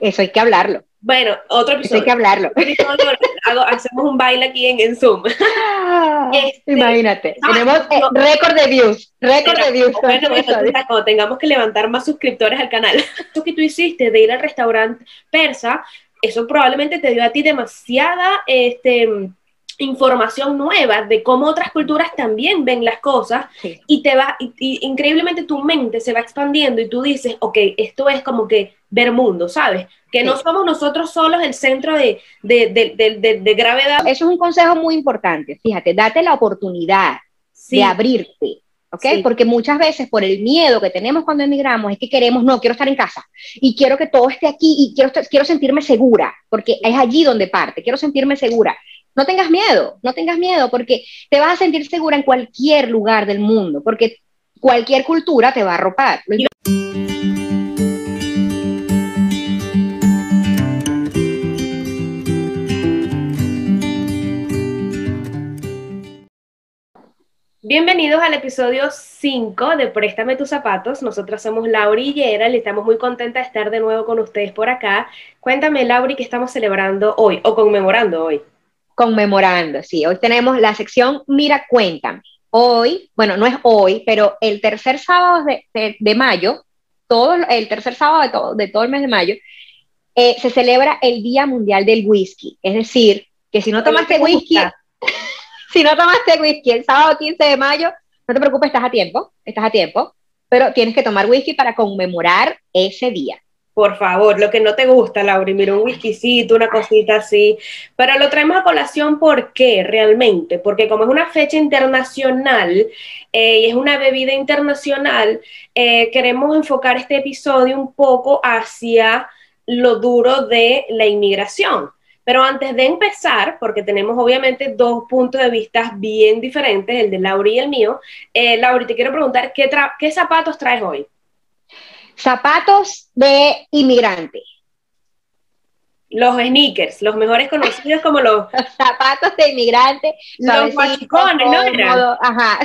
Eso hay que hablarlo. Bueno, otro episodio. Eso hay que hablarlo. hacemos un baile aquí en, Zoom. Este, Imagínate, tenemos eh, récord de views, récord de views. Bueno, cuando tengamos que levantar más suscriptores al canal. Eso que tú hiciste de ir al restaurante persa, eso probablemente te dio a ti demasiada este, información nueva de cómo otras culturas también ven las cosas y te va, y, increíblemente tu mente se va expandiendo y tú dices, ok, esto es como que ver mundo, ¿sabes? Que no somos nosotros solos el centro de, de, gravedad. Eso es un consejo muy importante, fíjate, date la oportunidad de abrirte. ¿ok? Porque muchas veces por el miedo que tenemos cuando emigramos es que queremos, no, quiero estar en casa y quiero que todo esté aquí y quiero, quiero sentirme segura, porque es allí donde parte, quiero sentirme segura. No tengas miedo, no tengas miedo, porque te vas a sentir segura en cualquier lugar del mundo, porque cualquier cultura te va a arropar. Bienvenidos al episodio 5 de Préstame tus zapatos. Nosotros somos Lauri y Gerald y estamos muy contentas de estar de nuevo con ustedes por acá. Cuéntame, Lauri, qué estamos celebrando hoy o conmemorando hoy conmemorando, sí. Hoy tenemos la sección Mira, cuéntame. Hoy, bueno, no es hoy, pero el tercer sábado de, mayo, todo, el tercer sábado de todo, de todo el mes de mayo, eh, se celebra el Día Mundial del Whisky. Es decir, que si no tomaste whisky, si no tomaste whisky el sábado 15 de mayo, no te preocupes, estás a tiempo, estás a tiempo, pero tienes que tomar whisky para conmemorar ese día. Por favor, lo que no te gusta, Laura, mira, un whiskycito, una cosita así. Pero lo traemos a colación, ¿por qué realmente? Porque como es una fecha internacional eh, y es una bebida internacional, eh, queremos enfocar este episodio un poco hacia lo duro de la inmigración. Pero antes de empezar, porque tenemos obviamente dos puntos de vista bien diferentes, el de Laura y el mío, eh, Laura, te quiero preguntar, ¿qué, ¿qué zapatos traes hoy? Zapatos de inmigrante. Los sneakers, los mejores conocidos como los, zapatos de inmigrante. Los machicones, ¿no? Ajá.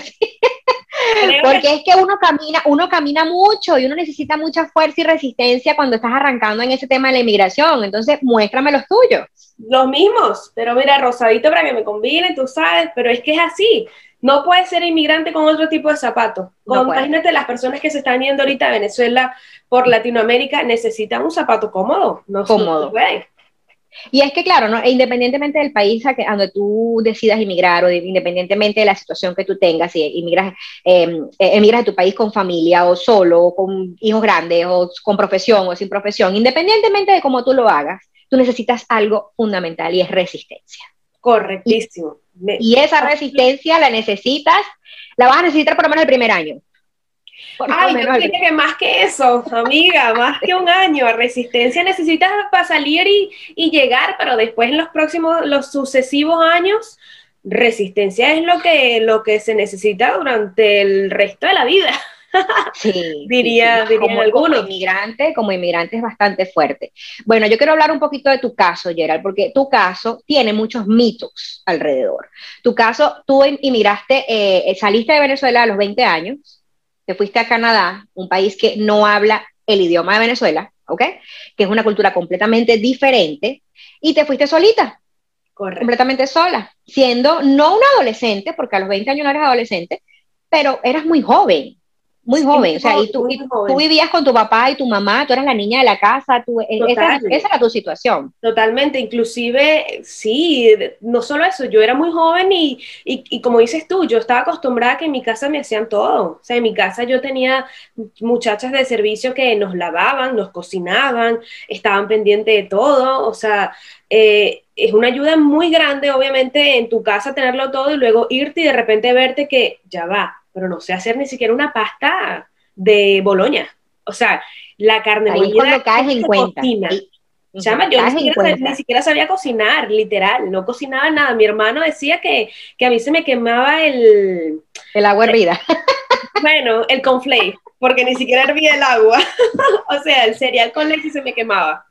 Porque es que uno camina, uno camina mucho y uno necesita mucha fuerza y resistencia cuando estás arrancando en ese tema de la inmigración. Entonces, muéstrame los tuyos. Los mismos, pero mira, rosadito para que me combine, tú sabes, pero es que es así. No puedes ser inmigrante con otro tipo de zapatos. imagínate las personas que se están yendo ahorita a Venezuela por Latinoamérica necesitan un zapato cómodo. No cómodo. y es que, claro, ¿no? independientemente del país a, que, donde tú decidas inmigrar o independientemente de la situación que tú tengas, si inmigras, em, eh, emigras a tu país con familia o solo, o con hijos grandes, o con profesión o sin profesión, independientemente de cómo tú lo hagas, tú necesitas algo fundamental y es resistencia. Correctísimo. Y esa resistencia la necesitas, la vas a necesitar por lo menos el primer año. Ay, yo creo que más que eso, amiga, más que un año. Resistencia necesitas para salir y, llegar, pero después en los próximos, los sucesivos años, resistencia es lo que, lo que se necesita durante el resto de la vida. Sí, diría, como, inmigrante, como inmigrante es bastante fuerte. Bueno, yo quiero hablar un poquito de tu caso, Gerald, porque tu caso tiene muchos mitos alrededor. Tu caso, tú inmigraste, eh, saliste de Venezuela a los 20 años, te fuiste a Canadá, un país que no habla el idioma de Venezuela, ¿ok? Que es una cultura completamente diferente, y te fuiste solita. Completamente sola, siendo no una adolescente, porque a los 20 años no eres adolescente, pero eras muy joven, muy joven, o sea, y, tú, tú, vivías con tu papá y tu mamá, tú eras la niña de la casa, tú, e, esa, era, tu situación. Totalmente, inclusive, sí, no solo eso, yo era muy joven y, y, y, como dices tú, yo estaba acostumbrada a que en mi casa me hacían todo, o sea, en mi casa yo tenía muchachas de servicio que nos lavaban, nos cocinaban, estaban pendientes de todo, o sea, eh, es una ayuda muy grande, obviamente, en tu casa tenerlo todo y luego irte y de repente verte que ya va, pero no sé hacer ni siquiera una pasta de Boloña. O sea, la carne Ahí molida caes en cuenta. Llama, yo ni siquiera, sabía cocinar, literal, no cocinaba nada. Mi hermano decía que, a mí se me quemaba el... El agua hervida. Bueno, el conflay, porque ni siquiera hervía el agua. o sea, el cereal con leche se me quemaba.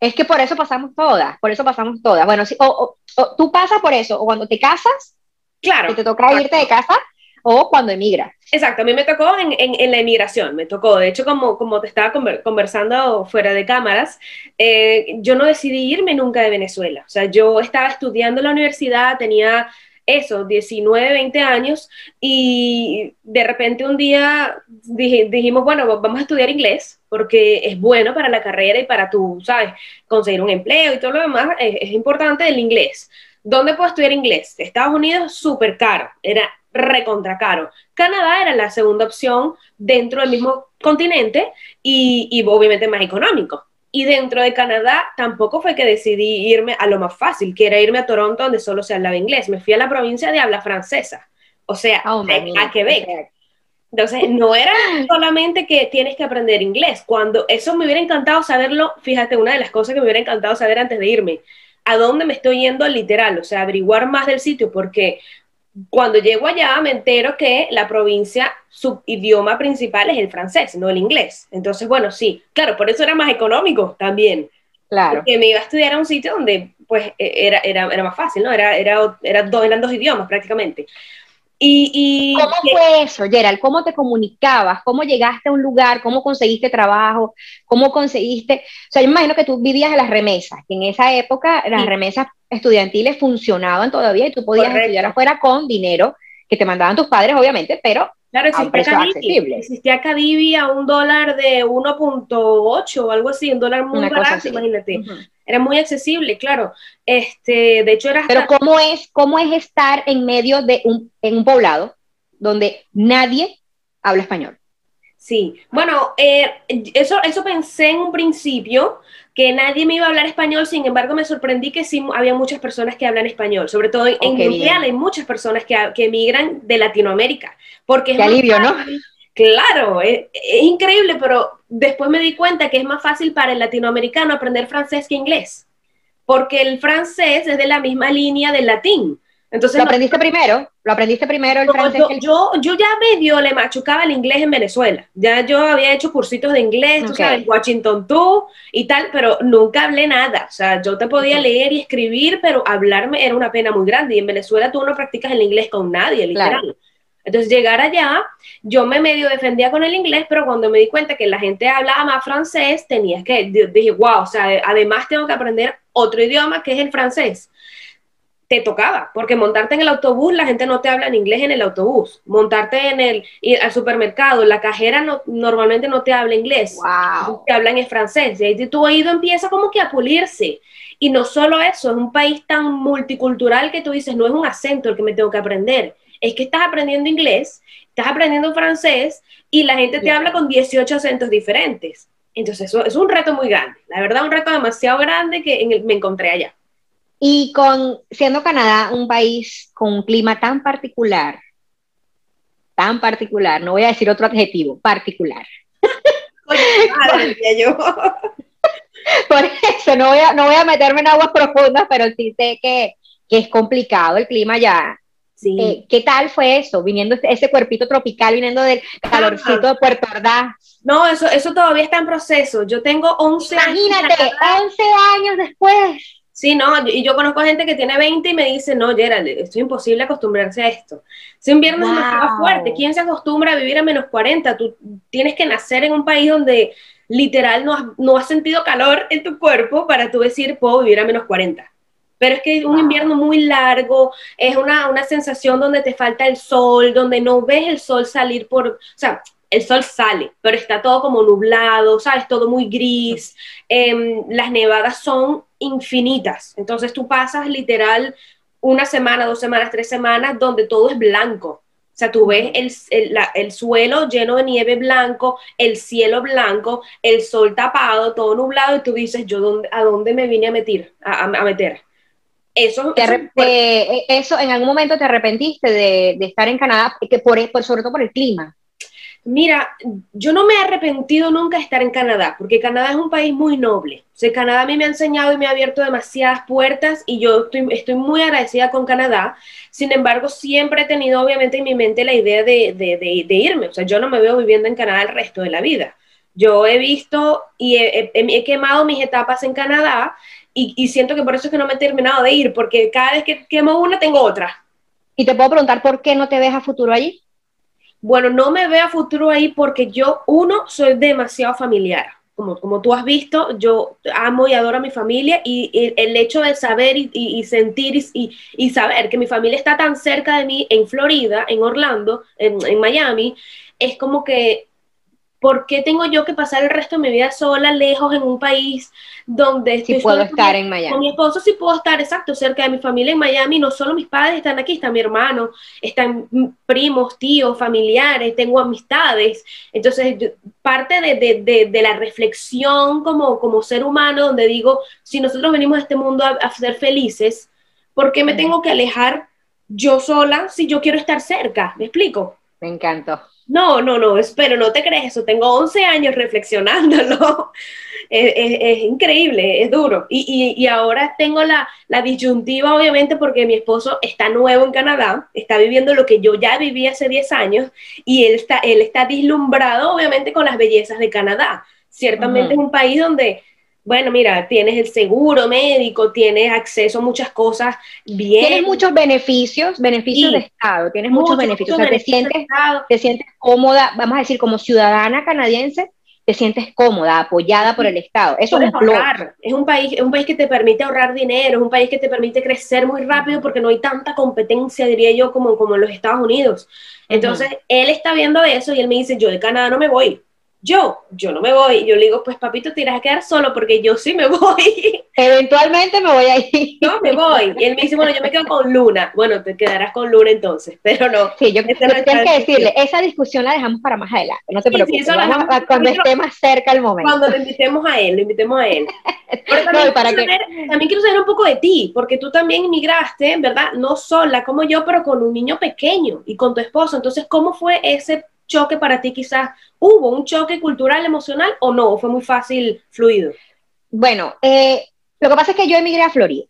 Es que por eso pasamos todas, por eso pasamos todas. Bueno, si, o, tú pasas por eso, o cuando te casas, claro, te toca irte de casa, o cuando emigras. Exacto, a mí me tocó en, en, la emigración, me tocó. De hecho, como, como te estaba conversando fuera de cámaras, eh, yo no decidí irme nunca de Venezuela. O sea, yo estaba estudiando en la universidad, tenía eso, 19, 20 años, y de repente un día dijimos, bueno, vamos a estudiar inglés, porque es bueno para la carrera y para tú, ¿sabes? Conseguir un empleo y todo lo demás, es, es importante el inglés. ¿Dónde puedo estudiar inglés? Estados Unidos, súper caro, era recontra caro. Canadá era la segunda opción dentro del mismo continente y, y, obviamente más económico. Y dentro de Canadá tampoco fue que decidí irme a lo más fácil, que era irme a Toronto donde solo se hablaba inglés. Me fui a la provincia de habla francesa, o sea, oh, a Quebec. Entonces, no era solamente que tienes que aprender inglés. Cuando eso me hubiera encantado saberlo, fíjate, una de las cosas que me hubiera encantado saber antes de irme, a dónde me estoy yendo literal, o sea, averiguar más del sitio, porque cuando llego allá me entero que la provincia, su idioma principal es el francés, no el inglés. Entonces, bueno, sí, claro, por eso era más económico también. Claro. Porque me iba a estudiar a un sitio donde, pues, e, era, era, era más fácil, ¿no? Era, era, era dos, eran dos idiomas prácticamente. Y, ¿Cómo fue eso, Gerald? ¿Cómo te comunicabas? ¿Cómo llegaste a un lugar? ¿Cómo conseguiste trabajo? ¿Cómo conseguiste? O sea, yo me imagino que tú vivías en las remesas, que en esa época las remesas estudiantiles funcionaban todavía y tú podías estudiar afuera con dinero que te mandaban tus padres, obviamente, pero claro, existía a un precio accesible. Existía Cadivi a un dólar de 1.8 o algo así, un dólar muy barato, imagínate era muy accesible, claro. Este, de hecho era... Pero ¿cómo es, ¿cómo es estar en medio de un, en un poblado donde nadie habla español? Sí, bueno, eh, eso, eso pensé en un principio, que nadie me iba a hablar español, sin embargo me sorprendí que sí había muchas personas que hablan español, sobre todo en, oh, hay muchas personas que, que emigran de Latinoamérica, porque Qué alivio, ¿no? Claro, es, increíble, pero después me di cuenta que es más fácil para el latinoamericano aprender francés que inglés, porque el francés es de la misma línea del latín. Entonces, ¿Lo aprendiste primero? ¿Lo aprendiste primero el francés? Yo, yo, ya medio le machucaba el inglés en Venezuela. Ya yo había hecho cursitos de inglés, tú sabes, Washington tú y tal, pero nunca hablé nada. O sea, yo te podía leer y escribir, pero hablarme era una pena muy grande. Y en Venezuela tú no practicas el inglés con nadie, literal. Entonces, llegar allá, yo me medio defendía con el inglés, pero cuando me di cuenta que la gente hablaba más francés, tenía que, dije, wow, o sea, además tengo que aprender otro idioma que es el francés. Te tocaba, porque montarte en el autobús, la gente no te habla en inglés en el autobús. Montarte en el ir al supermercado, la cajera no, normalmente no te habla inglés, wow. te hablan en francés. Y ahí tu oído empieza como que a pulirse. Y no solo eso, es un país tan multicultural que tú dices, no es un acento el que me tengo que aprender, es que estás aprendiendo inglés, estás aprendiendo francés y la gente te habla con 18 acentos diferentes. Entonces, eso es un reto muy grande. La verdad, un reto demasiado grande que me encontré allá. Y con siendo Canadá un país con un clima tan particular, tan particular, no voy a decir otro adjetivo, particular. yo. Por eso no voy, a, no voy a meterme en aguas profundas, pero sí sé que, que es complicado el clima ya eh, ¿Qué tal fue eso? Viniendo ese cuerpito tropical, viniendo del calorcito de Puerto Ordaz. No, eso, eso todavía está en proceso. Yo tengo 11 Imagínate, 11 años después. Sí, no, y yo conozco gente que tiene 20 y me dice, no, Gerald, esto es imposible acostumbrarse a esto. Ese invierno es más fuerte. ¿Quién se acostumbra a vivir a menos 40? Tú tienes que nacer en un país donde literal no has, no has sentido calor en tu cuerpo para tú decir, puedo vivir a menos 40 pero es que es un invierno muy largo, es una, una, sensación donde te falta el sol, donde no ves el sol salir por, o sea, el sol sale, pero está todo como nublado, ¿sabes? Todo muy gris, em, las nevadas son infinitas, entonces tú pasas literal una semana, dos semanas, tres semanas donde todo es blanco. O sea, tú ves el, el, el, suelo lleno de nieve blanco, el cielo blanco, el sol tapado, todo nublado, y tú dices, ¿yo dónde, a dónde me vine a meter? a, a meter? Eso, eh, eso, en algún momento te arrepentiste de, estar en Canadá, que por, por, sobre todo por el clima. Mira, yo no me he arrepentido nunca de estar en Canadá, porque Canadá es un país muy noble. O sea, Canadá a mí me ha enseñado y me ha abierto demasiadas puertas y yo estoy, muy agradecida con Canadá. Sin embargo, siempre he tenido obviamente en mi mente la idea de, irme. O sea, yo no me veo viviendo en Canadá el resto de la vida. Yo he visto y he, quemado mis etapas en Canadá y, siento que por eso es que no me he terminado de ir, porque cada vez que quemo una tengo otra. Y te puedo preguntar por qué no te ves a futuro allí. Bueno, no me veo futuro ahí porque yo, uno, soy demasiado familiar. Como, como tú has visto, yo amo y adoro a mi familia y, el hecho de saber y, sentir y, saber que mi familia está tan cerca de mí en Florida, en Orlando, en, en Miami, es como que ¿por qué tengo yo que pasar el resto de mi vida sola, lejos, en un país donde estoy si puedo estar en Miami? Con mi esposo sí puedo estar, exacto, cerca de mi familia en Miami. No solo mis padres están aquí, está mi hermano, están primos, tíos, familiares, tengo amistades. Entonces, parte de, la reflexión como, como ser humano, donde digo, si nosotros venimos a este mundo a, a ser felices, ¿por qué me tengo que alejar yo sola si yo quiero estar cerca? ¿Me explico? Me encantó. No, no, no, espero, no te crees eso. Tengo 11 años reflexionándolo. es, increíble, es duro. Y, ahora tengo la, disyuntiva, obviamente, porque mi esposo está nuevo en Canadá, está viviendo lo que yo ya viví hace 10 años y él está, él está dislumbrado, obviamente, con las bellezas de Canadá. Ciertamente es un país donde bueno, mira, tienes el seguro médico, tienes acceso a muchas cosas bien. Tienes muchos beneficios, beneficios de Estado, tienes muchos, beneficios. te, sientes, te sientes cómoda, vamos a decir, como ciudadana canadiense, te sientes cómoda, apoyada por el Estado. Eso es un Es un país, es un país que te permite ahorrar dinero, es un país que te permite crecer muy rápido porque no hay tanta competencia, diría yo, como, como en los Estados Unidos. Entonces, él está viendo eso y él me dice, yo de Canadá no me voy yo, yo no me voy. Yo le digo, pues papito, te irás a quedar solo porque yo sí me voy. Eventualmente me voy a ir. No, me voy. Y él me dice, bueno, yo me quedo con Luna. Bueno, te quedarás con Luna entonces, pero no. Sí, yo, tengo que decirle, esa discusión la dejamos para más adelante. No te preocupes, cuando esté más cerca el momento. Cuando le invitemos a él, le invitemos a él. Pero también, para quiero que... también quiero saber un poco de ti, porque tú también inmigraste, ¿verdad? No sola como yo, pero con un niño pequeño y con tu esposo. Entonces, ¿cómo fue ese choque para ti quizás? ¿Hubo un choque cultural, emocional o no? ¿O fue muy fácil, fluido? Bueno, eh, lo que pasa es que yo emigré a Florida.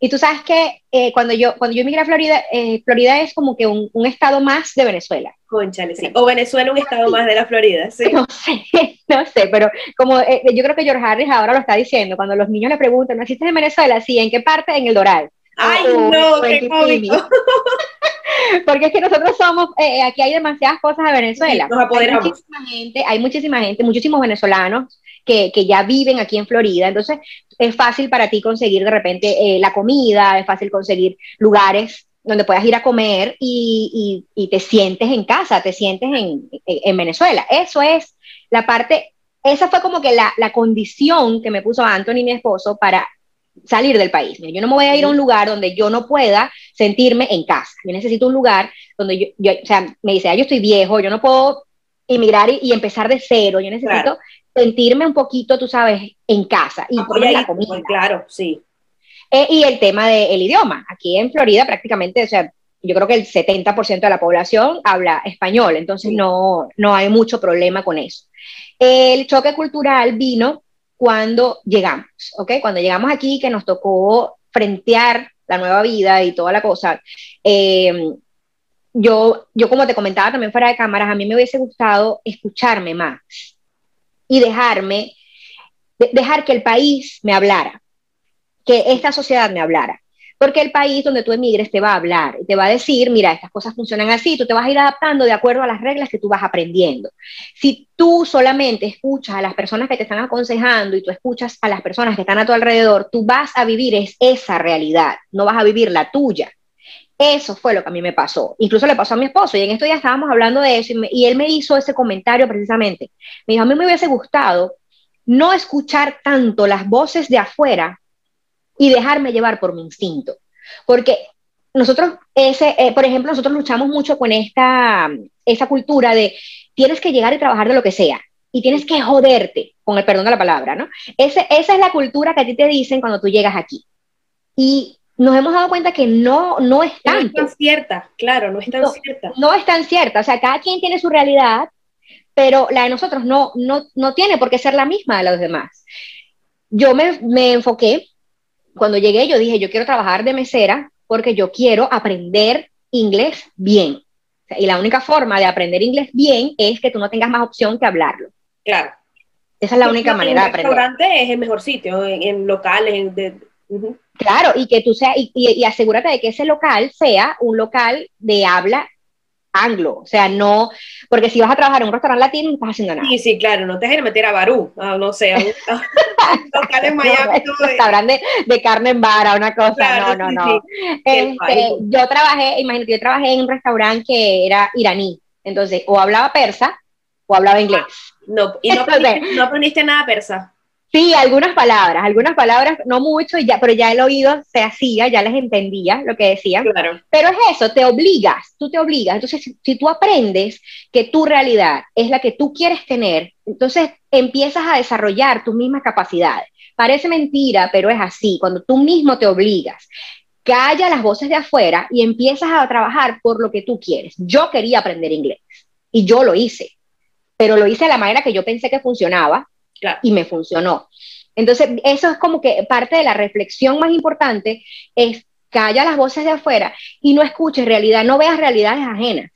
Y tú sabes que eh, cuando, yo, cuando yo emigré a Florida, eh, Florida es como que un, un, estado más de Venezuela. Conchale, sí. O Venezuela un estado más de la Florida, sí. No sé, no sé, pero como yo creo que George Harris ahora lo está diciendo, cuando los niños le preguntan, ¿naciste en Venezuela? Sí, ¿en qué parte? En el Doral. ¡Ay, no! ¡Qué cómico! Porque es que nosotros somos, eh, aquí hay demasiadas cosas de Venezuela. hay muchísima gente, hay muchísima gente, muchísimos venezolanos que, que, ya viven aquí en Florida. Entonces, es fácil para ti conseguir de repente eh, la comida, es fácil conseguir lugares donde puedas ir a comer y, y, y te sientes en casa, te sientes en, en, Venezuela. Eso es la parte, esa fue como que la, la condición que me puso Anthony, mi esposo, para salir del país. Yo no me voy a ir a un lugar donde yo no pueda sentirme en casa. Yo necesito un lugar donde yo, o sea, me dice, ah, yo estoy viejo, yo no puedo emigrar y, empezar de cero. Yo necesito sentirme un poquito, tú sabes, en casa. Y por la comida. Claro, sí. Eh, y el tema del idioma. Aquí en Florida prácticamente, o sea, yo creo que el 70% de la población habla español, entonces no, no hay mucho problema con eso. El choque cultural vino cuando llegamos, ¿ok? Cuando llegamos aquí, que nos tocó frentear la nueva vida y toda la cosa, em, yo, yo como te comentaba también fuera de cámaras, a mí me hubiese gustado escucharme más y dejarme, dejar que el país me hablara, que esta sociedad me hablara. Porque el país donde tú emigres te va a hablar, te va a decir, mira, estas cosas funcionan así, tú te vas a ir adaptando de acuerdo a las reglas que tú vas aprendiendo. Si tú solamente escuchas a las personas que te están aconsejando y tú escuchas a las personas que están a tu alrededor, tú vas a vivir es esa realidad, no vas a vivir la tuya. Eso fue lo que a mí me pasó. Incluso le pasó a mi esposo y en esto ya estábamos hablando de eso y, y él me hizo ese comentario precisamente. Me dijo, a mí me hubiese gustado no escuchar tanto las voces de afuera y dejarme llevar por mi instinto. Porque nosotros, ese, eh, por ejemplo, nosotros luchamos mucho con esta, esa cultura de tienes que llegar y trabajar de lo que sea y tienes que joderte, con el perdón de la palabra, ¿no? Ese, esa es la cultura que a ti te dicen cuando tú llegas aquí. Y nos hemos dado cuenta que no, no es tanto. No es tan cierta, claro, no es tan cierta. No es tan cierta, o sea, cada quien tiene su realidad, pero la de nosotros no, no, no tiene por qué ser la misma de los demás. Yo me, me enfoqué cuando llegué yo dije, yo quiero trabajar de mesera porque yo quiero aprender inglés bien. y la única forma de aprender inglés bien es que tú no tengas más opción que hablarlo. Claro. Esa es la única manera de aprender. El restaurante es el mejor sitio, en, locales. Claro, y que tú sea, y, y, asegúrate de que ese local sea un local de habla anglo, o sea, no, porque si vas a trabajar en un restaurante latino no estás haciendo nada. Sí, sí, claro, no te dejes meter a Barú, no sé, a un local en Miami. No, restaurante de, carne en vara, una cosa, no, no, no. Este, yo trabajé, imagínate, yo trabajé en un restaurante que era iraní, entonces, o hablaba persa o hablaba inglés. No, y no, aprendiste, no aprendiste nada persa. Sí, algunas palabras, algunas palabras, no mucho, ya, pero ya el oído se hacía, ya les entendía lo que decían. Claro. Pero es eso, te obligas, tú te obligas. Entonces, si, tú aprendes que tu realidad es la que tú quieres tener, entonces empiezas a desarrollar tus mismas capacidades. Parece mentira, pero es así, cuando tú mismo te obligas. Calla las voces de afuera y empiezas a trabajar por lo que tú quieres. Yo quería aprender inglés y yo lo hice, pero lo hice de la manera que yo pensé que funcionaba y me funcionó. Entonces, eso es como que parte de la reflexión más importante es calla las voces de afuera y no escuches realidad, no veas realidades ajenas.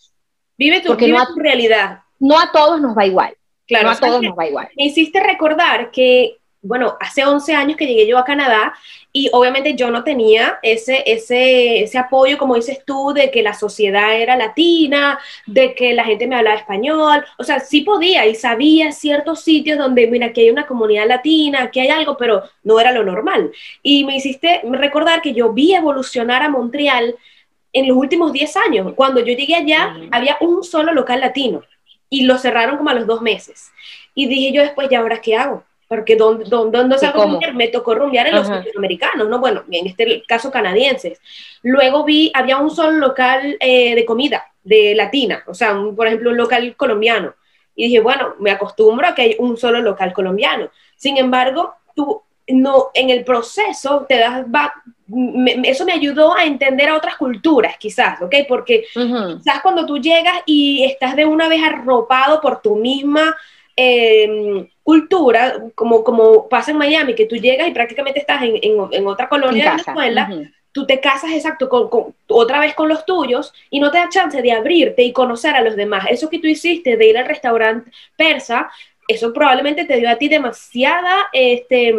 Vive tu, vive tu realidad. No a todos nos va igual. Claro, no a todos nos va igual. Me hiciste recordar que bueno, hace 11 años que llegué yo a Canadá y obviamente yo no tenía ese, ese, ese apoyo, como dices tú, de que la sociedad era latina, de que la gente me hablaba español, o sea, sí podía y sabía ciertos sitios donde, mira, aquí hay una comunidad latina, aquí hay algo, pero no era lo normal. Y me hiciste recordar que yo vi evolucionar a Montreal en los últimos 10 años. Cuando yo llegué allá, había un solo local latino y lo cerraron como a los dos meses. Y dije yo después, ¿ya ahora qué hago? Porque donde, donde, se me tocó rumbear en los americanos, ¿no? Bueno, en este caso canadienses. Luego vi, había un solo local eh, de comida, de latina, o sea, por ejemplo, un local colombiano. Y dije, bueno, me acostumbro a que hay un solo local colombiano. Sin embargo, tú, no, en el proceso te das, va, eso me ayudó a entender a otras culturas, quizás, ¿ok? Porque quizás cuando tú llegas y estás de una vez arropado por tu misma Em, cultura, como, como pasa en Miami, que tú llegas y prácticamente estás en, en, otra colonia de Venezuela, tú te casas exacto con, otra vez con los tuyos y no te da chance de abrirte y conocer a los demás. Eso que tú hiciste de ir al restaurante persa, eso probablemente te dio a ti demasiada este,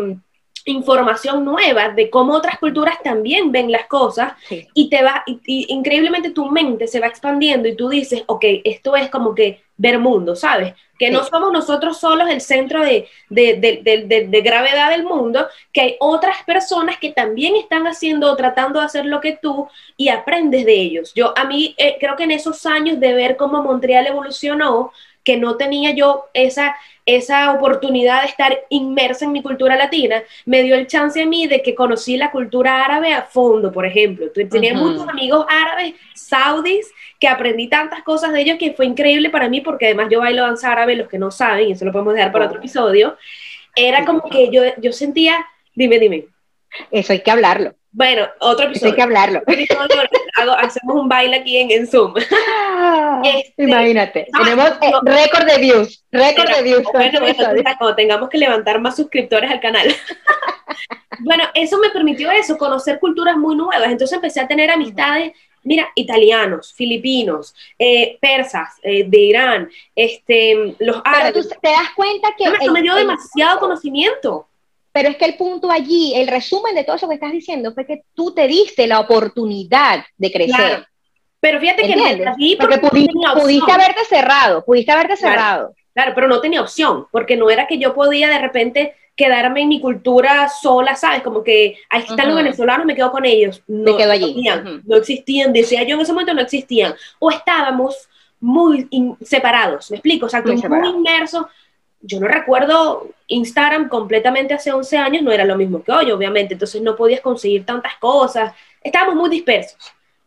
información nueva de cómo otras culturas también ven las cosas y te va, y, increíblemente tu mente se va expandiendo y tú dices, ok, esto es como que ver mundo, ¿sabes? Que no somos nosotros solos el centro de, de, gravedad del mundo, que hay otras personas que también están haciendo o tratando de hacer lo que tú y aprendes de ellos. Yo a mí eh, creo que en esos años de ver cómo Montreal evolucionó, que no tenía yo esa, esa oportunidad de estar inmersa en mi cultura latina, me dio el chance a mí de que conocí la cultura árabe a fondo, por ejemplo. Tenía muchos amigos árabes, saudis, que aprendí tantas cosas de ellos que fue increíble para mí, porque además yo bailo danza árabe, los que no saben, y eso lo podemos dejar para otro episodio, era como que yo, yo sentía, dime, dime. Eso hay que hablarlo. Bueno, otro episodio. hay que hablarlo. hacemos un baile aquí en, Zoom. Este, imagínate, tenemos eh, récord de views, récord de views. Bueno, cuando tengamos que levantar más suscriptores al canal. bueno, eso me permitió eso, conocer culturas muy nuevas. Entonces empecé a tener amistades, mira, italianos, filipinos, eh, persas, eh, de Irán, este, los árabes. Pero tú te das cuenta que... eso me dio demasiado conocimiento. Pero es que el punto allí, el resumen de todo eso que estás diciendo fue que tú te diste la oportunidad de crecer. Pero fíjate que porque, pudiste, haberte cerrado, pudiste haberte cerrado. Claro, pero no tenía opción, porque no era que yo podía de repente quedarme en mi cultura sola, ¿sabes? Como que ahí están los venezolanos, me quedo con ellos. No, me allí. no existían, decía yo en ese momento no existían. O estábamos muy separados, ¿me explico? O sea, muy, muy inmersos yo no recuerdo Instagram completamente hace 11 años, no era lo mismo que hoy, obviamente, entonces no podías conseguir tantas cosas, estábamos muy dispersos.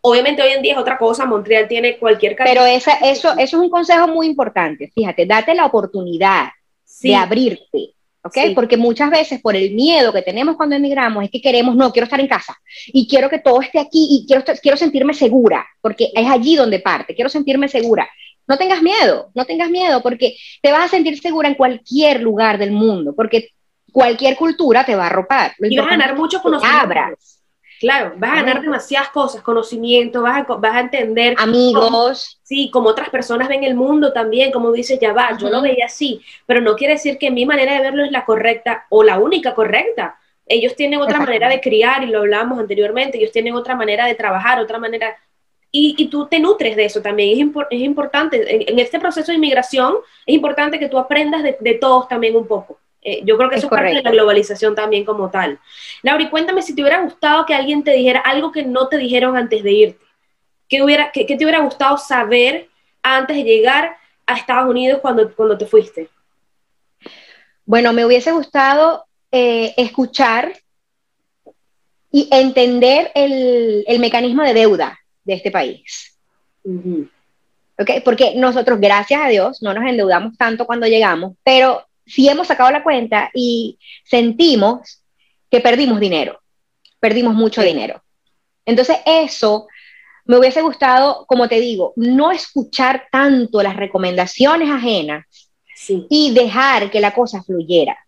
Obviamente hoy en día es otra cosa, Montreal tiene cualquier Pero esa, eso, eso es un consejo muy importante, fíjate, date la oportunidad de abrirte, ¿ok? Porque muchas veces por el miedo que tenemos cuando emigramos es que queremos, no, quiero estar en casa y quiero que todo esté aquí y quiero, quiero sentirme segura, porque es allí donde parte, quiero sentirme segura. No tengas miedo, no tengas miedo, porque te vas a sentir segura en cualquier lugar del mundo, porque cualquier cultura te va a arropar. y vas a ganar mucho conocimiento. Claro, vas a ganar demasiadas cosas, conocimiento, vas a, vas a entender. Amigos. sí, como otras personas ven el mundo también, como dices, ya va, yo lo veía así, pero no quiere decir que mi manera de verlo es la correcta o la única correcta. Ellos tienen otra manera de criar, y lo hablábamos anteriormente, ellos tienen otra manera de trabajar, otra manera y, tú te nutres de eso también. Es, es importante, en, este proceso de inmigración, es importante que tú aprendas de, de todos también un poco. Eh, yo creo que eso es parte de la globalización también como tal. Laura, cuéntame si te hubiera gustado que alguien te dijera algo que no te dijeron antes de irte. ¿Qué, hubiera, qué, te hubiera gustado saber antes de llegar a Estados Unidos cuando, cuando te fuiste? Bueno, me hubiese gustado eh, escuchar y entender el, el mecanismo de deuda de este país. Porque nosotros, gracias a Dios, no nos endeudamos tanto cuando llegamos, pero sí hemos sacado la cuenta y sentimos que perdimos dinero, perdimos mucho dinero. Entonces eso me hubiese gustado, como te digo, no escuchar tanto las recomendaciones ajenas y dejar que la cosa fluyera.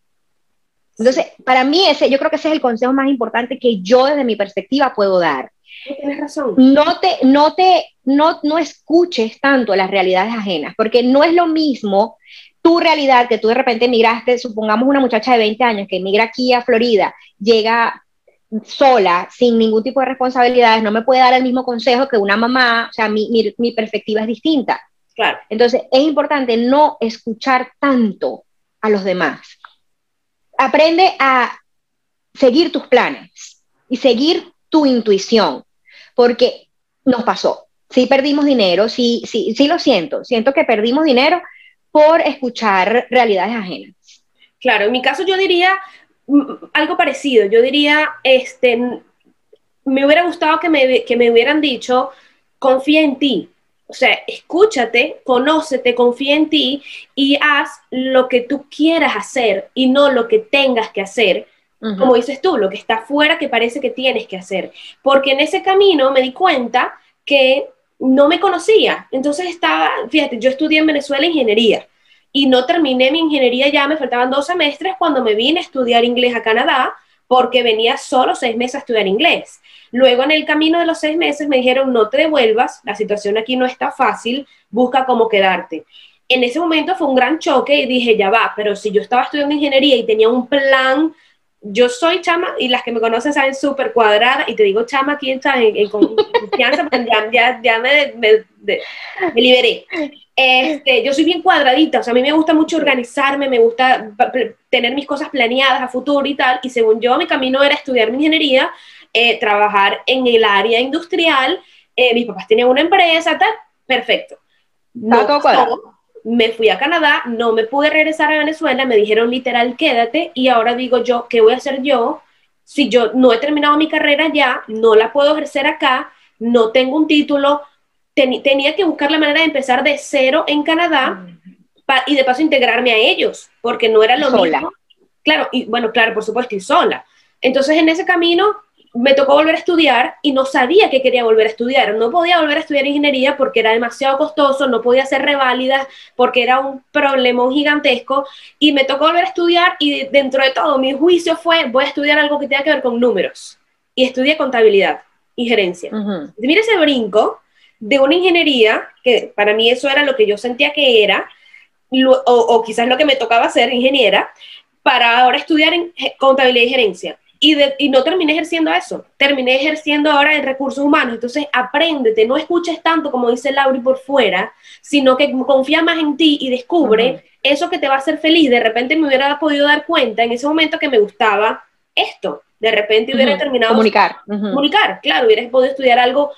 Entonces, para mí ese, yo creo que ese es el consejo más importante que yo desde mi perspectiva puedo dar. Tienes razón. No te, no te, no, no escuches tanto las realidades ajenas, porque no es lo mismo tu realidad que tú de repente emigraste, supongamos una muchacha de 20 años que emigra aquí a Florida, llega sola, sin ningún tipo de responsabilidades, no me puede dar el mismo consejo que una mamá, o sea, mi, mi, mi perspectiva es distinta. Claro. Entonces, es importante no escuchar tanto a los demás. Aprende a seguir tus planes y seguir tu intuición, porque nos pasó. Sí perdimos dinero, sí, sí, sí lo siento, siento que perdimos dinero por escuchar realidades ajenas. Claro, en mi caso yo diría mm, algo parecido, yo diría, este, me hubiera gustado que me, que me hubieran dicho, confía en ti, o sea, escúchate, conócete, confía en ti y haz lo que tú quieras hacer y no lo que tengas que hacer, como dices tú, lo que está fuera que parece que tienes que hacer. Porque en ese camino me di cuenta que no me conocía. Entonces estaba, fíjate, yo estudié en Venezuela ingeniería y no terminé mi ingeniería ya, me faltaban dos semestres cuando me vine a estudiar inglés a Canadá porque venía solo seis meses a estudiar inglés. Luego en el camino de los seis meses me dijeron, no te devuelvas, la situación aquí no está fácil, busca cómo quedarte. En ese momento fue un gran choque y dije, ya va, pero si yo estaba estudiando ingeniería y tenía un plan yo soy chama y las que me conocen saben súper cuadrada y te digo chama aquí en, en, confianza porque ya, ya, me, me, liberé. Este, yo soy bien cuadradita, o sea, a mí me gusta mucho organizarme, me gusta tener mis cosas planeadas a futuro y tal, y según yo mi camino era estudiar mi ingeniería, eh, trabajar en el área industrial, eh, mis papás tenían una empresa, tal, perfecto. No, todo me fui a Canadá, no me pude regresar a Venezuela, me dijeron literal, quédate, y ahora digo yo, ¿qué voy a hacer yo? Si yo no he terminado mi carrera ya, no la puedo ejercer acá, no tengo un título, tenía que buscar la manera de empezar de cero en Canadá y de paso integrarme a ellos, porque no era lo mismo. Claro, y bueno, claro, por supuesto, y sola. Entonces en ese camino me tocó volver a estudiar y no sabía que quería volver a estudiar. No podía volver a estudiar ingeniería porque era demasiado costoso, no podía hacer reválidas porque era un problema gigantesco y me tocó volver a estudiar y dentro de todo mi juicio fue voy a estudiar algo que tenga que ver con números y estudié contabilidad y gerencia. Mira ese brinco de una ingeniería, que para mí eso era lo que yo sentía que era, o, o quizás lo que me tocaba ser ingeniera, para ahora estudiar en contabilidad y gerencia y, no terminé ejerciendo eso, terminé ejerciendo ahora en recursos humanos. Entonces, apréndete, no escuches tanto como dice Lauri por fuera, sino que confía más en ti y descubre eso que te va a hacer feliz. De repente me hubiera podido dar cuenta en ese momento que me gustaba esto. De repente hubiera terminado... Comunicar. Comunicar, claro, hubieras podido estudiar algo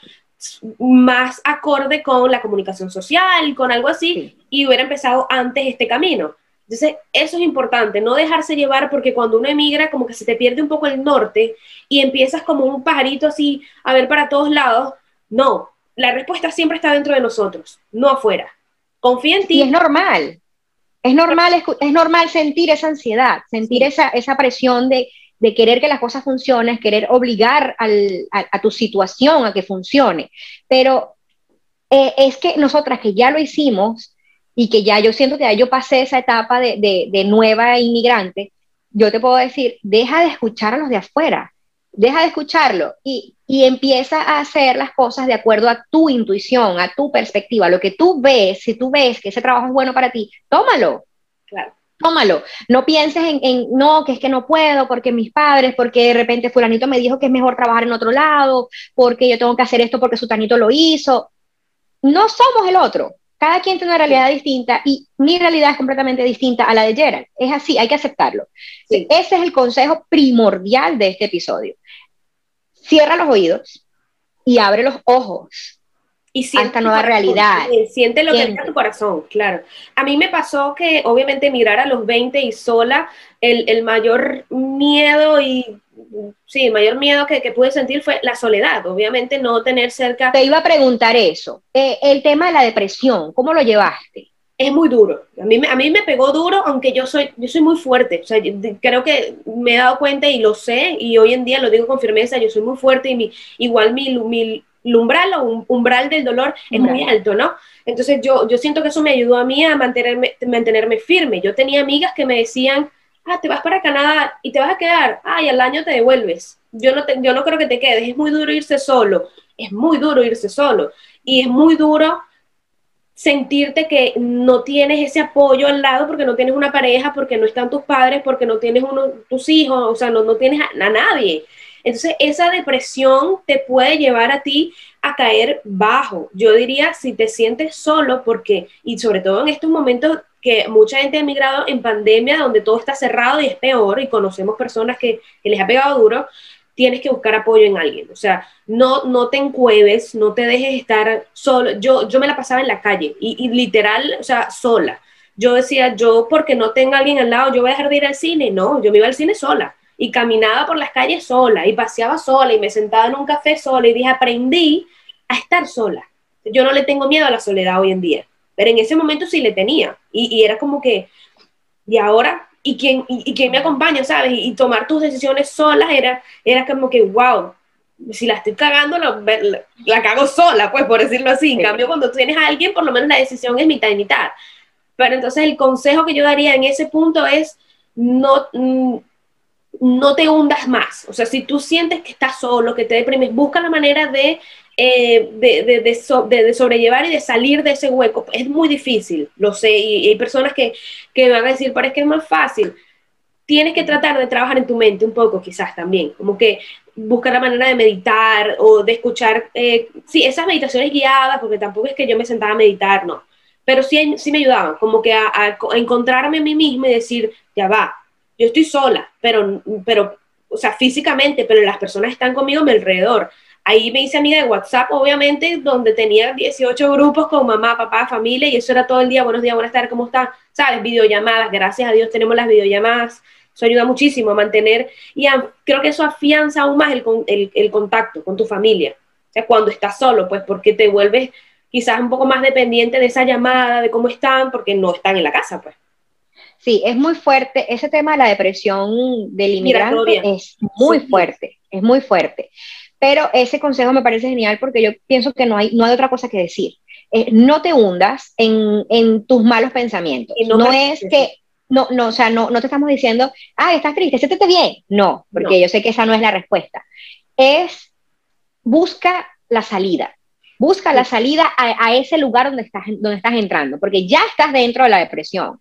más acorde con la comunicación social, con algo así, y hubiera empezado antes este camino. Entonces, eso es importante, no dejarse llevar porque cuando uno emigra como que se te pierde un poco el norte y empiezas como un pajarito así a ver para todos lados. No, la respuesta siempre está dentro de nosotros, no afuera. Confía en ti. Y es normal. Es normal, es, normal sentir esa ansiedad, sentir esa, esa presión de, querer que las cosas funcionen, querer obligar a, tu situación a que funcione. Pero eh, es que nosotras que ya lo hicimos, y que ya yo siento que ya yo pasé esa etapa de, de, nueva inmigrante, yo te puedo decir, deja de escuchar a los de afuera, deja de escucharlo y, y, empieza a hacer las cosas de acuerdo a tu intuición, a tu perspectiva, lo que tú ves, si tú ves que ese trabajo es bueno para ti, tómalo. Claro. tómalo. No pienses en, no, que es que no puedo, porque mis padres, porque de repente fulanito me dijo que es mejor trabajar en otro lado, porque yo tengo que hacer esto porque su tanito lo hizo. No somos el otro. Cada quien tiene una realidad distinta y mi realidad es completamente distinta a la de Gerald. Es así, hay que aceptarlo. Ese es el consejo primordial de este episodio. Cierra los oídos y abre los ojos y siente esta nueva realidad. Siente lo que que en tu corazón, claro. A mí me pasó que obviamente mirar a los 20 y sola, el, mayor miedo y sí, el mayor miedo que, pude sentir fue la soledad, obviamente no tener cerca. Te iba a preguntar eso, eh, el tema de la depresión, ¿cómo lo llevaste? Es muy duro. A mí, a mí me pegó duro, aunque yo soy, yo soy muy fuerte. O sea, creo que me he dado cuenta y lo sé, y hoy en día lo digo con firmeza, yo soy muy fuerte y mi, igual mi, mi, umbral o umbral del dolor es muy alto, ¿no? Entonces yo, yo siento que eso me ayudó a mí a mantenerme, mantenerme firme. Yo tenía amigas que me decían, ah, te vas para Canadá y te vas a quedar, ah, y al año te devuelves. Yo no, yo no creo que te quedes, es muy duro irse solo, es muy duro irse solo. Y es muy duro sentirte que no tienes ese apoyo al lado porque no tienes una pareja, porque no están tus padres, porque no tienes tus hijos, o sea, no, no tienes a nadie. Entonces, esa depresión te puede llevar a ti a caer bajo. Yo diría, si te sientes solo, porque, y sobre todo en estos momentos que mucha gente ha emigrado en pandemia, donde todo está cerrado y es peor, y conocemos personas que, les ha pegado duro, tienes que buscar apoyo en alguien. O sea, no, no te encueves, no te dejes estar solo. Yo, yo me la pasaba en la calle y, literal, o sea, sola. Yo decía, yo porque no tengo alguien al lado, yo voy a dejar de ir al cine. No, yo me iba al cine sola y caminaba por las calles sola y paseaba sola y me sentaba en un café sola y dije, aprendí a estar sola. Yo no le tengo miedo a la soledad hoy en día, pero en ese momento sí le tenía y, era como que, ¿y ahora? ¿Y quién, y, quién me acompaña, sabes? Y, tomar tus decisiones solas era, era como que, wow, si la estoy cagando, la, la, cago sola, pues por decirlo así. En cambio, cuando tú tienes a alguien, por lo menos la decisión es mitad y mitad. Pero entonces el consejo que yo daría en ese punto es no, mm, no te hundas más. O sea, si tú sientes que estás solo, que te deprimes, busca la manera de, eh, de, sobrellevar y de salir de ese hueco. Es muy difícil, lo sé, y, hay personas que, van a decir, parece que es más fácil. Tienes que tratar de trabajar en tu mente un poco, quizás también, como que buscar la manera de meditar o de escuchar, eh, sí, esas meditaciones guiadas, porque tampoco es que yo me sentaba a meditar, no, pero sí, sí me ayudaban, como que a, a encontrarme a mí misma y decir, ya va, yo estoy sola, pero, pero, o sea, físicamente, pero las personas están conmigo a mi alrededor. Ahí me hice amiga de WhatsApp, obviamente, donde tenía 18 grupos con mamá, papá, familia, y eso era todo el día, buenos días, buenas tardes, ¿cómo está? ¿Sabes? Videollamadas, gracias a Dios tenemos las videollamadas, eso ayuda muchísimo a mantener, y creo que eso afianza aún más el, el, el contacto con tu familia. O sea, cuando estás solo, pues porque te vuelves quizás un poco más dependiente de esa llamada, de cómo están, porque no están en la casa, pues. Sí, es muy fuerte. Ese tema de la depresión del inmigrante es muy fuerte, es muy fuerte. Pero ese consejo me parece genial porque yo pienso que no hay, no hay otra cosa que decir. Eh, no te hundas en, en, tus malos pensamientos. no, es que, no, no, o sea, no, no te estamos diciendo, ah, estás triste, siéntete bien. No, porque yo sé que esa no es la respuesta. Es busca la salida. Busca la salida a, a, ese lugar donde estás, donde estás entrando, porque ya estás dentro de la depresión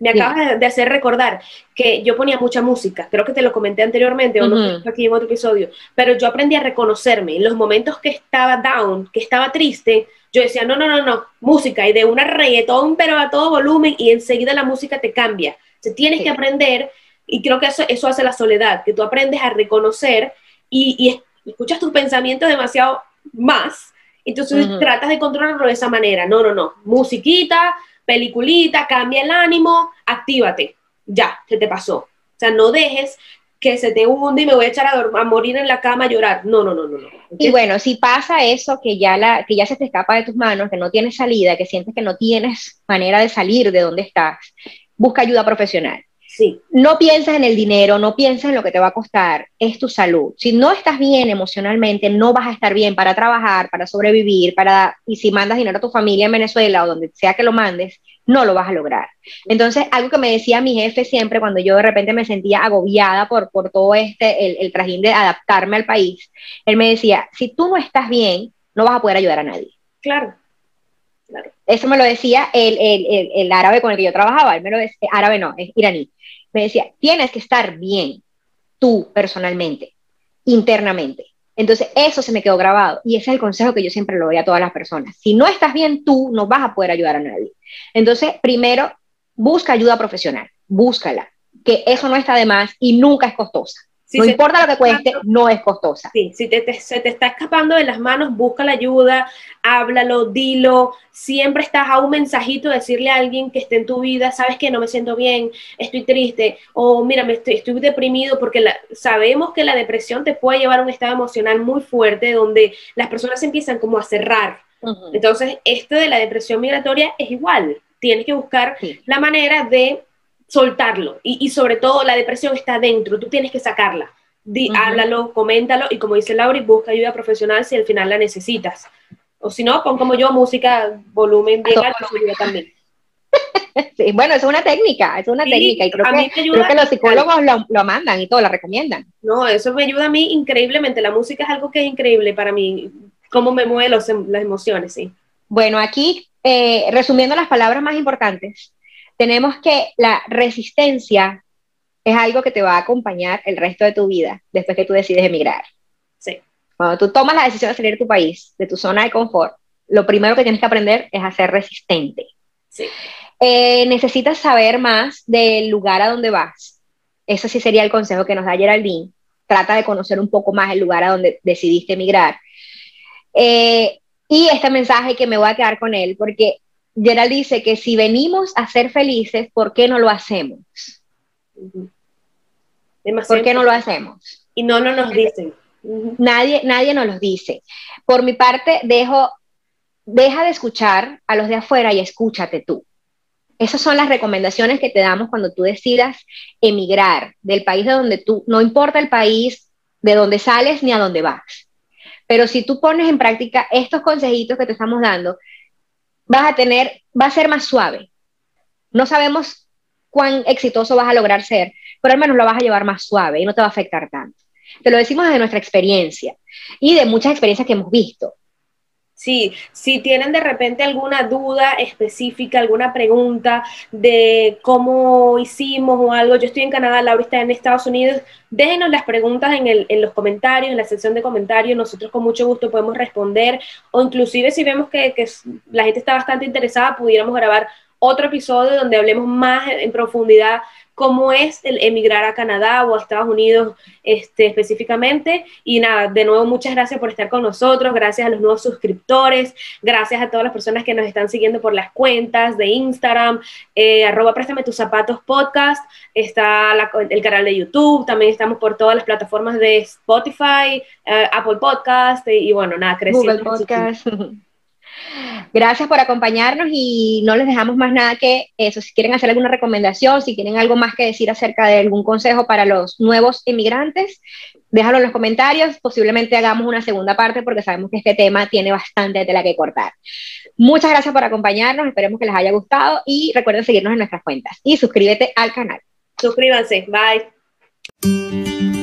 me acabas de hacer recordar que yo ponía mucha música, creo que te lo comenté anteriormente o no aquí en otro episodio, pero yo aprendí a reconocerme. En los momentos que estaba down, que estaba triste, yo decía, no, no, no, no, música y de una reggaetón, pero a todo volumen y enseguida la música te cambia. O tienes que aprender y creo que eso, eso hace la soledad, que tú aprendes a reconocer y, escuchas tus pensamientos demasiado más, entonces tratas de controlarlo de esa manera. No, no, no, musiquita, peliculita, cambia el ánimo, actívate, ya, se te pasó. O sea, no dejes que se te hunde y me voy a echar a, morir en la cama a llorar. No, no, no, no. no. Y bueno, si pasa eso, que ya, la, que ya se te escapa de tus manos, que no tienes salida, que sientes que no tienes manera de salir de donde estás, busca ayuda profesional. No piensas en el dinero, no piensas en lo que te va a costar, es tu salud. Si no estás bien emocionalmente, no vas a estar bien para trabajar, para sobrevivir, para y si mandas dinero a tu familia en Venezuela o donde sea que lo mandes, no lo vas a lograr. Entonces, algo que me decía mi jefe siempre cuando yo de repente me sentía agobiada por, por todo este, el, el trajín de adaptarme al país, él me decía, si tú no estás bien, no vas a poder ayudar a nadie. Claro. Eso me lo decía el, el, el, árabe con el que yo trabajaba, él me lo decía, árabe no, es iraní. Me decía, tienes que estar bien tú personalmente, internamente. Entonces, eso se me quedó grabado y ese es el consejo que yo siempre le doy a todas las personas. Si no estás bien tú, no vas a poder ayudar a nadie. Entonces, primero, busca ayuda profesional, búscala, que eso no está de más y nunca es costosa no importa lo que cueste, no es costosa. Sí, si te, se te está escapando de las manos, busca la ayuda, háblalo, dilo. Siempre estás a un mensajito de decirle a alguien que esté en tu vida, sabes que no me siento bien, estoy triste, o mira, me estoy, estoy deprimido, porque sabemos que la depresión te puede llevar a un estado emocional muy fuerte donde las personas empiezan como a cerrar. Entonces, esto de la depresión migratoria es igual. Tienes que buscar la manera de soltarlo. Y, sobre todo la depresión está dentro, tú tienes que sacarla. Háblalo, coméntalo y como dice Laura, busca ayuda profesional si al final la necesitas. O si no, pon como yo música, volumen bien alto, también. Sí, bueno, es una técnica, es una técnica y creo que, creo que los psicólogos lo, lo, mandan y todo, la recomiendan. No, eso me ayuda a mí increíblemente. La música es algo que es increíble para mí, cómo me mueve las emociones, sí. Bueno, aquí, eh, resumiendo las palabras más importantes, tenemos que la resistencia es algo que te va a acompañar el resto de tu vida después que tú decides emigrar. Sí. Cuando tú tomas la decisión de salir de tu país, de tu zona de confort, lo primero que tienes que aprender es a ser resistente. Sí. Eh, necesitas saber más del lugar a donde vas. Eso sí sería el consejo que nos da Geraldine. Trata de conocer un poco más el lugar a donde decidiste emigrar. Eh, y este mensaje que me voy a quedar con él, porque Gerald dice que si venimos a ser felices, ¿por qué no lo hacemos? ¿Por qué no lo hacemos? Y no, no nos dicen. Nadie, nadie nos lo dice. Por mi parte, dejo, deja de escuchar a los de afuera y escúchate tú. Esas son las recomendaciones que te damos cuando tú decidas emigrar del país de donde tú, no importa el país de donde sales ni a dónde vas. Pero si tú pones en práctica estos consejitos que te estamos dando, vas a tener, va a ser más suave. No sabemos cuán exitoso vas a lograr ser, pero al menos lo vas a llevar más suave y no te va a afectar tanto. Te lo decimos desde nuestra experiencia y de muchas experiencias que hemos visto. Sí, si tienen de repente alguna duda específica, alguna pregunta de cómo hicimos o algo, yo estoy en Canadá, Laura está en Estados Unidos, déjenos las preguntas en, el, en los comentarios, en la sección de comentarios, nosotros con mucho gusto podemos responder o inclusive si vemos que, que la gente está bastante interesada, pudiéramos grabar otro episodio donde hablemos más en profundidad cómo es el emigrar a Canadá o a Estados Unidos este, específicamente. Y nada, de nuevo, muchas gracias por estar con nosotros, gracias a los nuevos suscriptores, gracias a todas las personas que nos están siguiendo por las cuentas de Instagram, eh, arroba préstame tus zapatos podcast, está el canal de YouTube, también estamos por todas las plataformas de Spotify, eh, Apple Podcast y, bueno, nada, creciendo. Google Podcast. Gracias por acompañarnos y no les dejamos más nada que eso. Si quieren hacer alguna recomendación, si tienen algo más que decir acerca de algún consejo para los nuevos inmigrantes, déjalo en los comentarios. Posiblemente hagamos una segunda parte porque sabemos que este tema tiene bastante tela que cortar. Muchas gracias por acompañarnos. Esperemos que les haya gustado y recuerden seguirnos en nuestras cuentas y suscríbete al canal. Suscríbanse. Bye.